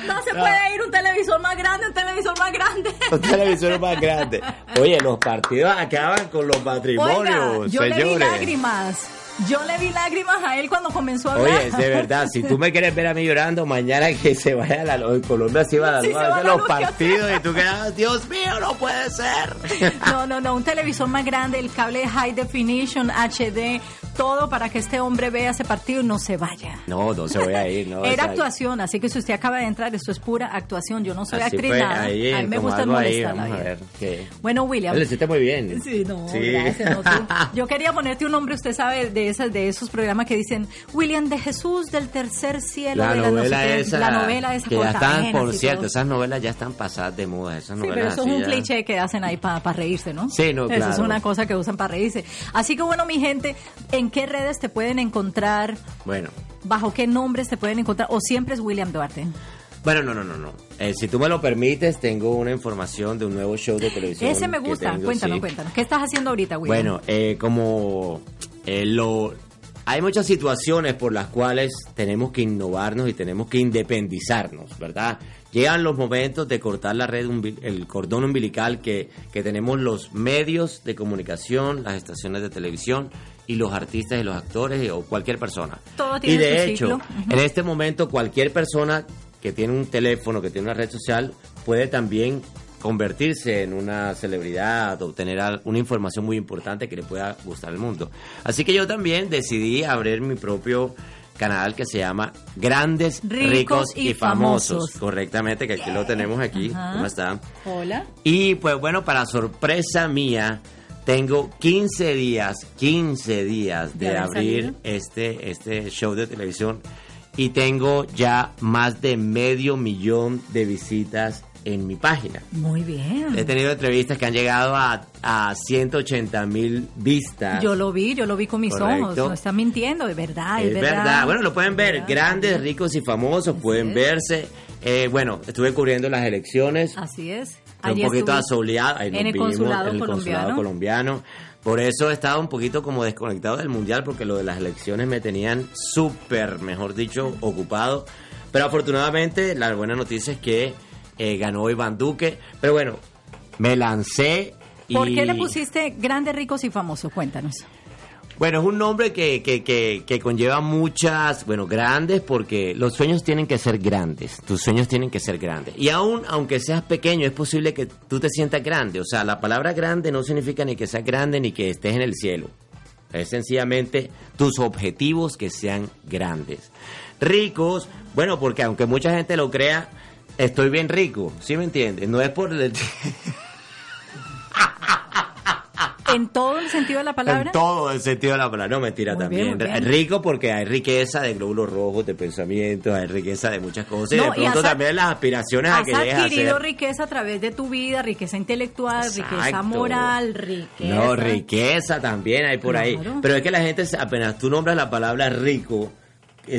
S7: No se puede ir un televisor más grande, un televisor más grande.
S13: Un televisor más grande. Oye, los partidos acaban con los matrimonios,
S7: Oiga, yo le vi
S13: señores.
S7: lágrimas. Yo le vi lágrimas a él cuando comenzó a hablar.
S13: Oye, de verdad, si tú me quieres ver a mí llorando, mañana que se vaya la luz. Colombia se va a la
S7: Sí,
S13: luz
S7: se
S13: a los
S7: luz, ¿qué
S13: partidos y tú quedas, Dios mío, no puede ser.
S7: No, no, no, un televisor más grande, el cable High Definition, HD, todo para que este hombre vea ese partido y no se vaya.
S13: No, no se voy a ir, no.
S7: Era actuación, así que si usted acaba de entrar, esto es pura actuación. Yo no soy
S13: Así
S7: actriz
S13: fue,
S7: nada.
S13: ahí,
S7: a mí me gusta
S13: ahí,
S7: molestar la
S13: vamos a
S7: vida.
S13: ver. ¿qué?
S7: Bueno, William.
S13: Lo hiciste muy bien.
S7: Sí, no,
S13: Sí.
S7: gracias. no, tú. Yo quería ponerte un nombre, usted sabe, de esas, de esos programas que dicen William de Jesús del tercer cielo.
S13: La
S7: de las no sé
S13: novela
S7: qué,
S13: esa.
S7: La novela esa
S13: Que ya están, por cierto, esas novelas ya están pasadas de moda. Esas
S7: Sí,
S13: novelas
S7: pero eso es un
S13: ya-
S7: cliché que hacen ahí para reírse, ¿no?
S13: Sí, no,
S7: Eso es
S13: claro.
S7: una cosa que usan para reírse. Así que bueno, mi gente, ¿en qué redes te pueden encontrar?
S13: Bueno.
S7: ¿Bajo qué nombres te pueden encontrar? ¿O siempre es William Duarte?
S13: Bueno, no, no, no, no. Eh, si tú me lo permites, tengo una información de un nuevo show de televisión.
S7: Ese me gusta.
S13: tengo,
S7: cuéntanos,
S13: sí.
S7: cuéntanos. ¿Qué estás haciendo ahorita, William?
S13: Bueno, eh, como eh, lo... Hay muchas situaciones por las cuales tenemos que innovarnos y tenemos que independizarnos, ¿verdad? Llegan los momentos de cortar la red, el cordón umbilical que, que tenemos los medios de comunicación, las estaciones de televisión y los artistas y los actores o cualquier persona.
S7: Todo tiene
S13: y de
S7: su
S13: hecho,
S7: ciclo. Ujú.
S13: en este momento cualquier persona que tiene un teléfono, que tiene una red social, puede también convertirse en una celebridad, obtener una información muy importante que le pueda gustar al mundo. Así que yo también decidí abrir mi propio canal que se llama Grandes,
S7: Ricos
S13: Ricos,
S7: y
S13: y, famosos.
S7: Famosos.
S13: Correctamente, que aquí lo tenemos aquí.
S7: Ajá.
S13: ¿Cómo está?
S7: Hola.
S13: Y pues bueno, para sorpresa mía, tengo 15 días, 15 días de, abrir
S7: salido.
S13: este, este show de televisión y tengo ya más de medio millón de visitas en mi página.
S7: Muy bien.
S13: He tenido entrevistas que han llegado a, a 180 mil vistas.
S7: Yo lo vi, yo lo vi con mis
S13: Correcto.
S7: ojos. No está mintiendo, de verdad,
S13: Es verdad. Bueno, lo pueden ver. Grandes, ricos y famosos pueden verse. Eh, bueno, estuve cubriendo las elecciones.
S7: Así es.
S13: Fue un poquito asoleado. Ahí nos
S7: en el
S13: vimos,
S7: consulado
S13: en el consulado
S7: colombiano.
S13: colombiano. Por eso he estado un poquito como desconectado del mundial, porque lo de las elecciones me tenían súper, mejor dicho, ocupado. Pero afortunadamente, la buena noticia es que eh, ganó Iván Duque. Pero bueno, me lancé. Y...
S7: ¿Por qué le pusiste grandes, ricos y famosos? Cuéntanos.
S13: Bueno, es un nombre que, que, que, que conlleva muchas, bueno, grandes, porque los sueños tienen que ser grandes, tus sueños tienen que ser grandes. Y aún, aunque seas pequeño, es posible que tú te sientas grande. O sea, la palabra grande no significa ni que seas grande ni que estés en el cielo. Es sencillamente tus objetivos que sean grandes. Ricos, bueno, porque aunque mucha gente lo crea, estoy bien rico, ¿sí me entiendes? No es por el...
S7: ¿En todo el sentido de la palabra?
S13: En todo el sentido de la palabra. No, mentira
S7: Muy
S13: también.
S7: bien.
S13: Rico porque hay riqueza de glóbulos rojos, de pensamientos, hay riqueza de muchas cosas.
S7: No,
S13: y de pronto
S7: has-
S13: también las aspiraciones a
S7: Has
S13: que a
S7: adquirido riqueza a través de tu vida, riqueza intelectual, riqueza moral, riqueza.
S13: No, riqueza también hay por ahí. Pero es que la gente, apenas tú nombras la palabra rico,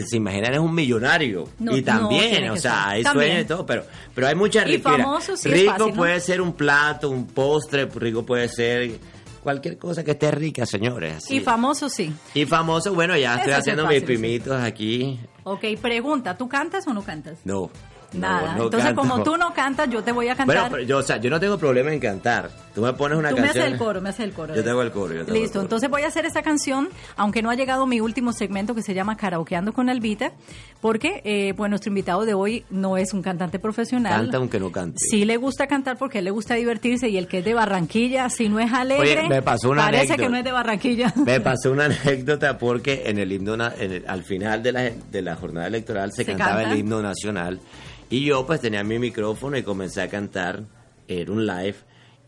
S13: se imaginan es un millonario.
S7: No,
S13: y también, o sea,
S7: ser.
S13: hay
S7: También.
S13: sueños y todo, pero, pero hay mucha riqueza.
S7: Sí
S13: rico
S7: fácil, ¿no?
S13: puede ser un plato, un postre, rico puede ser cualquier cosa que esté rica, señores.
S7: Y famoso sí.
S13: Y famoso, bueno, ya
S7: Eso
S13: estoy
S7: es
S13: haciendo mis
S7: sí.
S13: pimitos aquí.
S7: Ok, pregunta, ¿tú cantas o no cantas?
S13: No.
S7: Nada.
S13: no
S7: Entonces,
S13: canto.
S7: como tú no cantas, yo te voy a
S13: Bueno,
S7: cantar.
S13: pero yo, o sea, yo no tengo problema en cantar. Tú me pones una
S7: tú me
S13: canción.
S7: haces el coro, me haces el coro.
S13: Yo tengo el coro. yo tengo el
S7: Listo,
S13: coro.
S7: entonces voy a hacer esta canción, aunque no ha llegado mi último segmento que se llama Karaokeando con Albita, porque eh, pues nuestro invitado de hoy no es un cantante profesional.
S13: Canta aunque no cante.
S7: Sí le gusta cantar porque a él le gusta divertirse y el que es de Barranquilla, si no es alegre,
S13: Oye, me pasó una
S7: parece
S13: anécdota.
S7: que no es de Barranquilla.
S13: Me pasó una anécdota porque en el himno, en el- al final de la, de la jornada electoral se,
S7: ¿Se
S13: cantaba
S7: canta?
S13: el himno nacional y yo pues tenía mi micrófono y comencé a cantar, era un live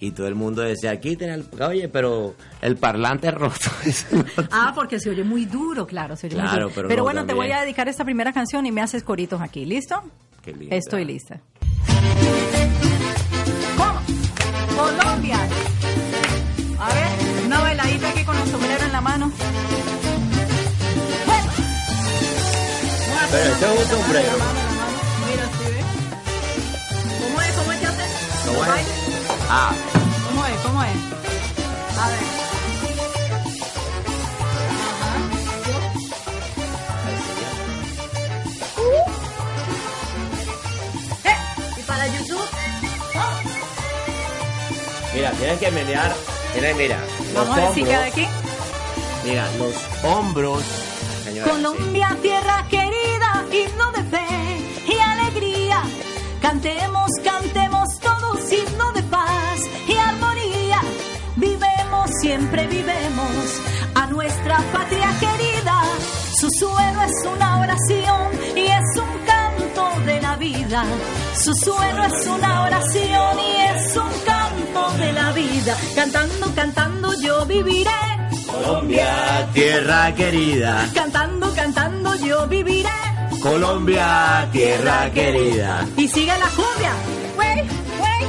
S13: y todo el mundo decía, quiten el, oye, pero el parlante roto.
S7: Ah, porque se oye muy duro, claro, se oye muy
S13: Claro,
S7: duro.
S13: pero no,
S7: bueno, te voy a dedicar esta primera canción y me haces coritos aquí, ¿listo?
S13: Qué linda.
S7: Estoy lista. ¿Cómo? Colombia. A ver, una bailadita aquí con el sombrero en la mano. Bueno.
S13: Pero esto es un sombrero.
S7: Mira, ¿sí ves? ¿Cómo es? ¿Cómo es que hace?
S13: ¿Cómo
S7: ¿Lo
S13: es? Ah,
S7: ¿Cómo es? ¿Cómo es? A ver. Eh, ¿Y para YouTube? Oh,
S13: mira, tienes que menear, mira, mira, los
S7: Vamos a ver si
S13: hombros,
S7: queda aquí.
S13: mira, los hombros, señora,
S7: Colombia, tierra querida, himno de fe y alegría. Cantemos, cantemos siempre vivemos a nuestra patria querida. Su suelo es una oración y es un canto de la vida. Su suelo es una oración y es un canto de la vida. Cantando, cantando yo viviré.
S13: Colombia, tierra querida,
S7: Cantando, cantando yo viviré.
S13: Colombia, tierra querida.
S7: Y sigue la cumbia. Wey, wey.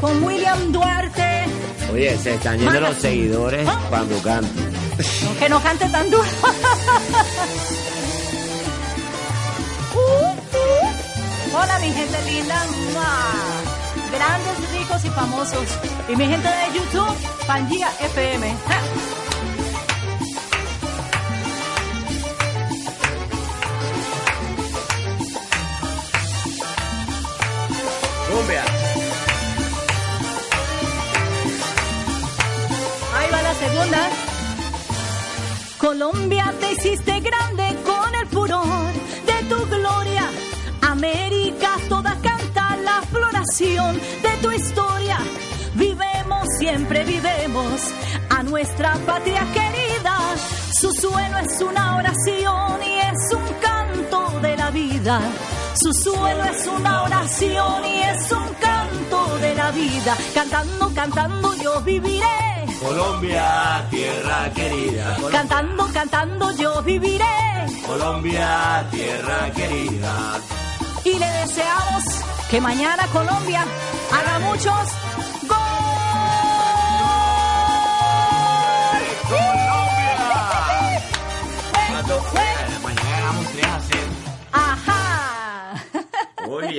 S7: Con William Duarte.
S13: Oye, se están yendo los seguidores
S7: Ah.
S13: cuando canto.
S7: No, que no cante tan duro. Uh, uh. Hola, mi gente linda. ¡Mua! Grandes, ricos y famosos. Y mi gente de YouTube, Pangía FM. ¡Ja!
S13: Cumbia.
S7: Colombia te hiciste grande con el furor de tu gloria. América toda canta la floración de tu historia. Vivemos, siempre vivemos a nuestra patria querida. Su suelo es una oración y es un canto de la vida. Su suelo es una oración y es un canto de la vida. Cantando, cantando yo viviré.
S13: Colombia, tierra querida.
S7: Cantando, cantando yo viviré.
S13: Colombia, tierra querida.
S7: Y le deseamos que mañana Colombia haga muchos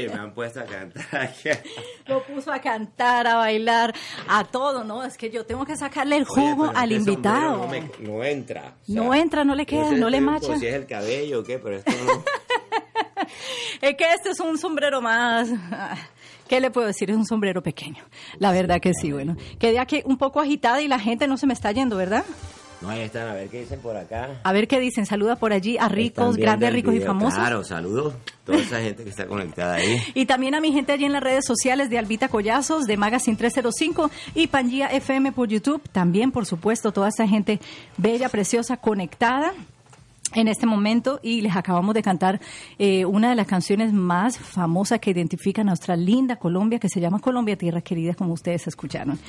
S13: Oye, me han puesto a cantar.
S7: Lo puso a cantar, a bailar, a todo, ¿no? Es que yo tengo que sacarle el jugo
S13: pero
S7: al
S13: este
S7: invitado.
S13: No, me- no entra. O sea,
S7: No entra, no le queda, no le macha.
S13: Si es el cabello o qué, pero esto no.
S7: Es que este es un sombrero más. ¿Qué le puedo decir? Es un sombrero pequeño. La verdad que sí, bueno. Quedé aquí un poco agitada y la gente no se me está yendo, ¿verdad?
S13: No, ahí están, a ver qué dicen por acá.
S7: A ver qué dicen. Saluda por allí a ricos, grandes, ricos y
S13: video.
S7: famosos.
S13: Claro, saludos. Toda esa gente que está conectada ahí.
S7: Y también a mi gente allí en las redes sociales de Albita Collazos, de Magazine 305 y Pangía FM por YouTube. También, por supuesto, toda esa gente bella, preciosa, conectada en este momento y les acabamos de cantar eh, una de las canciones más famosas que identifican a nuestra linda Colombia, que se llama Colombia Tierra Querida, como ustedes escucharon.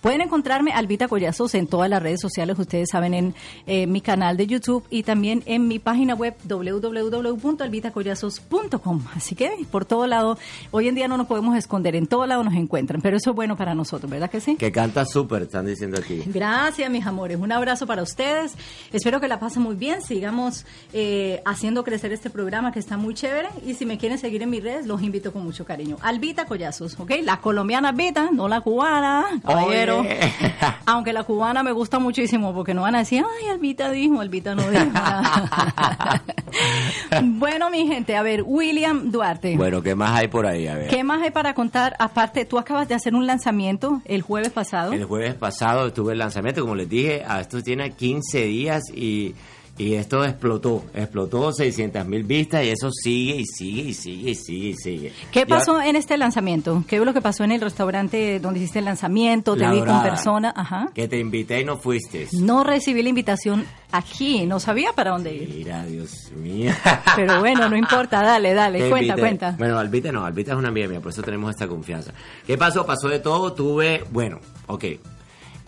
S7: Pueden encontrarme Albita Collazos en todas las redes sociales, ustedes saben, en eh, mi canal de YouTube y también en mi página web www.albitacollazos.com. Así que por todo lado, hoy en día no nos podemos esconder, en todo lado nos encuentran, pero eso es bueno para nosotros, ¿verdad que sí?
S13: Que canta súper, están diciendo aquí.
S7: Gracias, mis amores. Un abrazo para ustedes. Espero que la pasen muy bien. Sigamos eh, haciendo crecer este programa que está muy chévere. Y si me quieren seguir en mis redes, los invito con mucho cariño. Albita Collazos, ¿ok? La colombiana Albita, no la cubana, caballero.
S13: Oye.
S7: Aunque la cubana me gusta muchísimo porque no van a decir, ay, Albita dijo, Albita no dijo. nada". bueno, mi gente, a ver, William Duarte.
S13: Bueno, ¿qué más hay por ahí? A ver.
S7: ¿Qué más hay para contar? Aparte, tú acabas de hacer un lanzamiento el jueves pasado.
S13: El jueves pasado tuve el lanzamiento, como les dije, a esto tiene 15 días y, y esto explotó, explotó 600 mil vistas y eso sigue y sigue y sigue y sigue y sigue.
S7: ¿Qué pasó en este lanzamiento? ¿Qué es lo que pasó en el restaurante donde hiciste el lanzamiento? Te
S13: La
S7: vi con persona, ajá.
S13: Que te invité y no fuiste.
S7: No recibí la invitación aquí, no sabía para dónde ir.
S13: Mira, Dios mío.
S7: Pero bueno, no importa, dale, dale,
S13: Te
S7: cuenta,
S13: invité.
S7: cuenta.
S13: Bueno, Albita no, Albita es una amiga mía, por eso tenemos esta confianza. ¿Qué pasó? Pasó de todo, tuve, bueno, ok.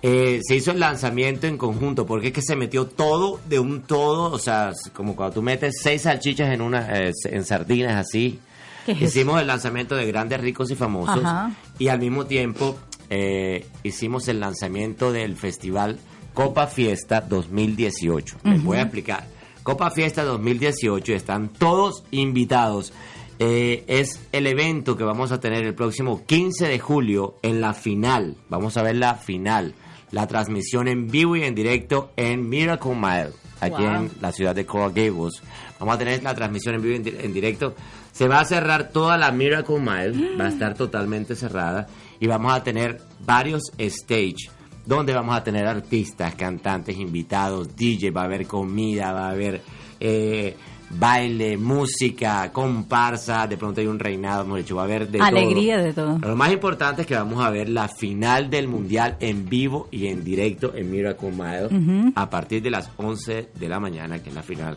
S13: Eh, se hizo el lanzamiento en conjunto, porque es que se metió todo de un todo, o sea, como cuando tú metes seis salchichas en una, eh, en sardinas así.
S7: ¿Qué es
S13: Hicimos el lanzamiento de grandes, ricos y famosos.
S7: Ajá.
S13: Y al mismo tiempo eh, hicimos el lanzamiento del festival Copa Fiesta 2018. Les voy a explicar. Copa Fiesta 2018 están todos invitados. Eh, es el evento que vamos a tener el próximo 15 de julio en la final. Vamos a ver la final. La transmisión en vivo y en directo en Miracle Mile, aquí
S15: Wow.
S13: en la ciudad de Coral Gables. Vamos a tener la transmisión en vivo y en directo. Se va a cerrar toda la Miracle Mile, va a estar totalmente cerrada y vamos a tener varios stage donde vamos a tener artistas, cantantes, invitados, DJ, va a haber comida, va a haber eh, baile, música, comparsa, de pronto hay un reinado, hemos dicho, va a haber de
S7: Alegría
S13: todo.
S7: de todo.
S13: Lo más importante es que vamos a ver la final del mundial en vivo y en directo en Miracle Mile a partir de las 11 de la mañana, que es la final.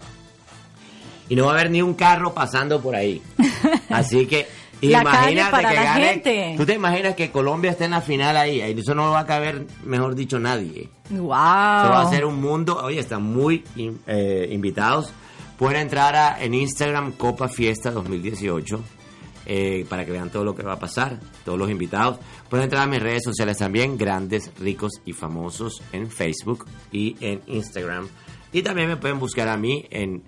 S13: Y no va a haber ni un carro pasando por ahí. Así que
S7: La
S13: imagínate
S7: para
S13: que
S7: la
S13: gane.
S7: gente.
S13: ¿Tú te imaginas que Colombia esté en la final ahí? Eso no va a caber, mejor dicho, nadie.
S7: Wow.
S13: Eso va a ser un mundo. Oye, están muy eh, invitados. Pueden entrar en Instagram Copa Fiesta 2018 eh, para que vean todo lo que va a pasar, todos los invitados. Pueden entrar a mis redes sociales también, grandes, ricos y famosos en Facebook y en Instagram. Y también me pueden buscar a mí en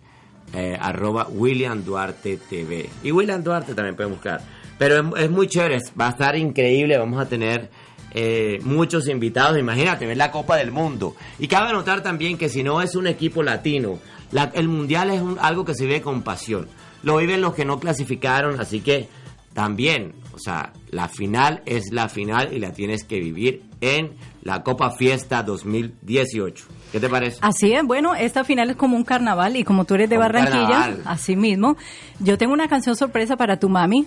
S13: eh, arroba William Duarte TV. Y William Duarte también pueden buscar. Pero es, muy chévere, va a estar increíble, vamos a tener eh, muchos invitados, imagínate, ver la Copa del Mundo. Y cabe notar también que si no es un equipo latino, la- el Mundial es un- algo que se vive con pasión. Lo viven los que no clasificaron, así que también, o sea, la final es la final y la tienes que vivir en la Copa Fiesta 2018. ¿Qué te parece?
S7: Así es, bueno, esta final es como un carnaval y como tú eres de
S13: Como
S7: Barranquilla,
S13: carnaval.
S7: así mismo, yo tengo una canción sorpresa para tu mami,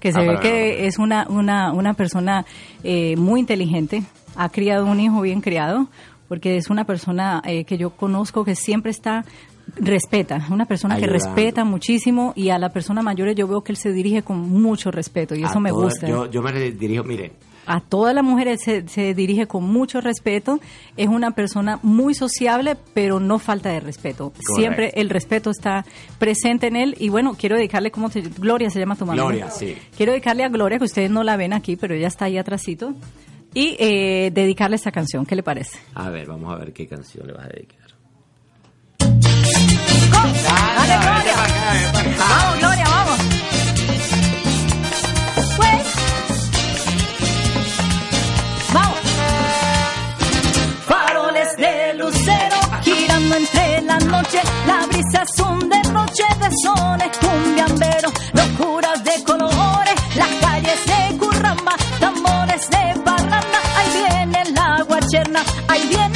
S7: que se
S13: Ah,
S7: ve que es una, una, una persona eh, muy inteligente, ha criado un hijo bien criado, porque es una persona eh, que yo conozco que siempre está
S16: respeta, una persona que respeta muchísimo y a la persona mayor yo veo que él se dirige con mucho respeto y eso me gusta.
S13: Yo, yo me dirijo, mire,
S16: a todas las mujeres se, se dirige con mucho respeto. Es una persona muy sociable, pero no falta de respeto. Siempre el respeto está presente en él. Y bueno, quiero dedicarle, ¿cómo te Gloria se llama tu mamá?
S13: Gloria, sí.
S16: Quiero dedicarle a Gloria, que ustedes no la ven aquí, pero ella está ahí atrásito. Y eh, dedicarle esta canción. ¿Qué le parece?
S13: a ver, vamos a ver qué canción le vas a dedicar.
S16: ¡Dale, Gloria! ¡Vamos, Gloria, vamos! Pues, ¡Vamos!
S7: Faroles de lucero girando entre la noche, la brisa es un derroche de sones cumbiamberos, ahí viene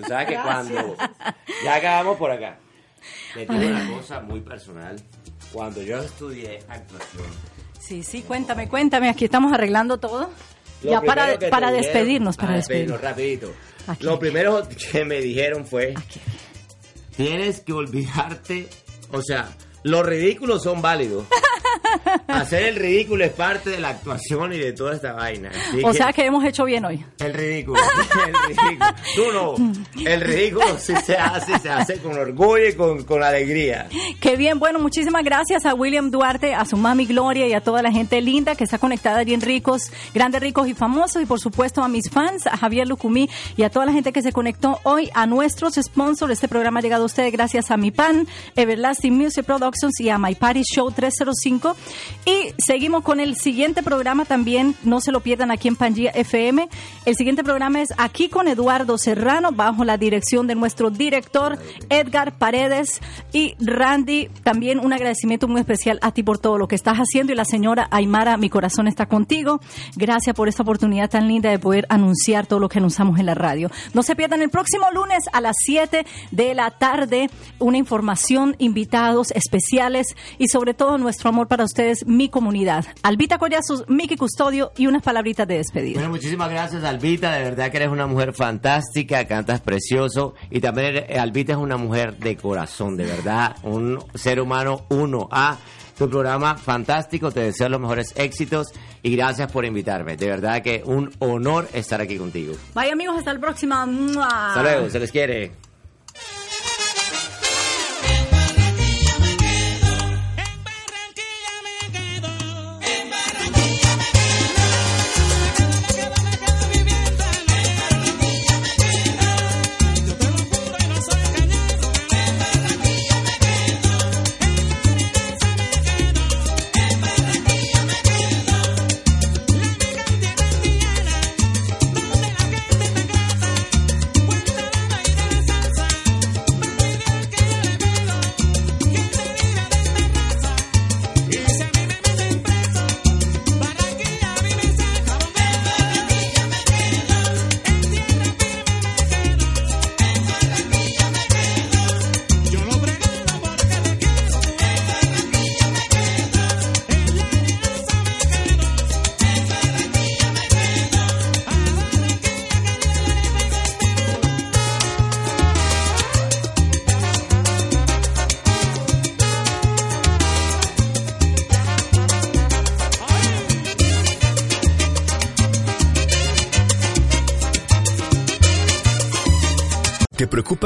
S13: tú sabes que cuando ya acabamos por acá, te digo una cosa muy personal. Cuando yo estudié actuación,
S16: Sí, sí, cuéntame, cuéntame. Aquí estamos arreglando todo.
S13: lo
S16: ya para, para despedirnos, para despedirnos.
S13: rapidito.
S16: Aquí.
S13: Lo primero que me dijeron fue, tienes que olvidarte, o sea, los ridículos son válidos, hacer el ridículo es parte de la actuación y de toda esta vaina. Así
S7: O sea que hemos hecho bien hoy.
S13: El ridículo, el ridículo. Tú no, el ridículo sí se hace, se hace con orgullo y con, con alegría.
S7: Qué bien, bueno, muchísimas gracias a William Duarte, a su mami Gloria y a toda la gente linda que está conectada allí en Ricos, Grandes Ricos y Famosos y por supuesto a mis fans, a Javier Lucumí y a toda la gente que se conectó hoy a nuestros sponsors. Este programa ha llegado a ustedes gracias a Mi Pan, Everlasting Music Productions y a My Party Show 305. Y seguimos con el siguiente programa también, no se lo pierdan aquí en Pangía FM. El siguiente programa es aquí con Eduardo Serrano bajo la dirección de nuestro director Edgar Paredes y Randy. También un agradecimiento muy especial a ti por todo lo que estás haciendo y la señora Aymara, mi corazón está contigo. Gracias por esta oportunidad tan linda de poder anunciar todo lo que anunciamos en la radio. No se pierdan el próximo lunes a las 7 de la tarde una información, invitados especiales y sobre todo nuestro amor ustedes, mi comunidad. Albita Collazos, Miki Custodio y unas palabritas de despedida.
S13: Bueno, muchísimas gracias, Albita. De verdad que eres una mujer fantástica, cantas precioso. Y también eres- Albita es una mujer de corazón, de verdad. Un ser humano uno. A tu programa fantástico. Te deseo los mejores éxitos y gracias por invitarme. De verdad que un honor estar aquí contigo.
S7: Bye amigos, hasta la próxima. ¡Mua!
S13: Hasta luego, se les quiere.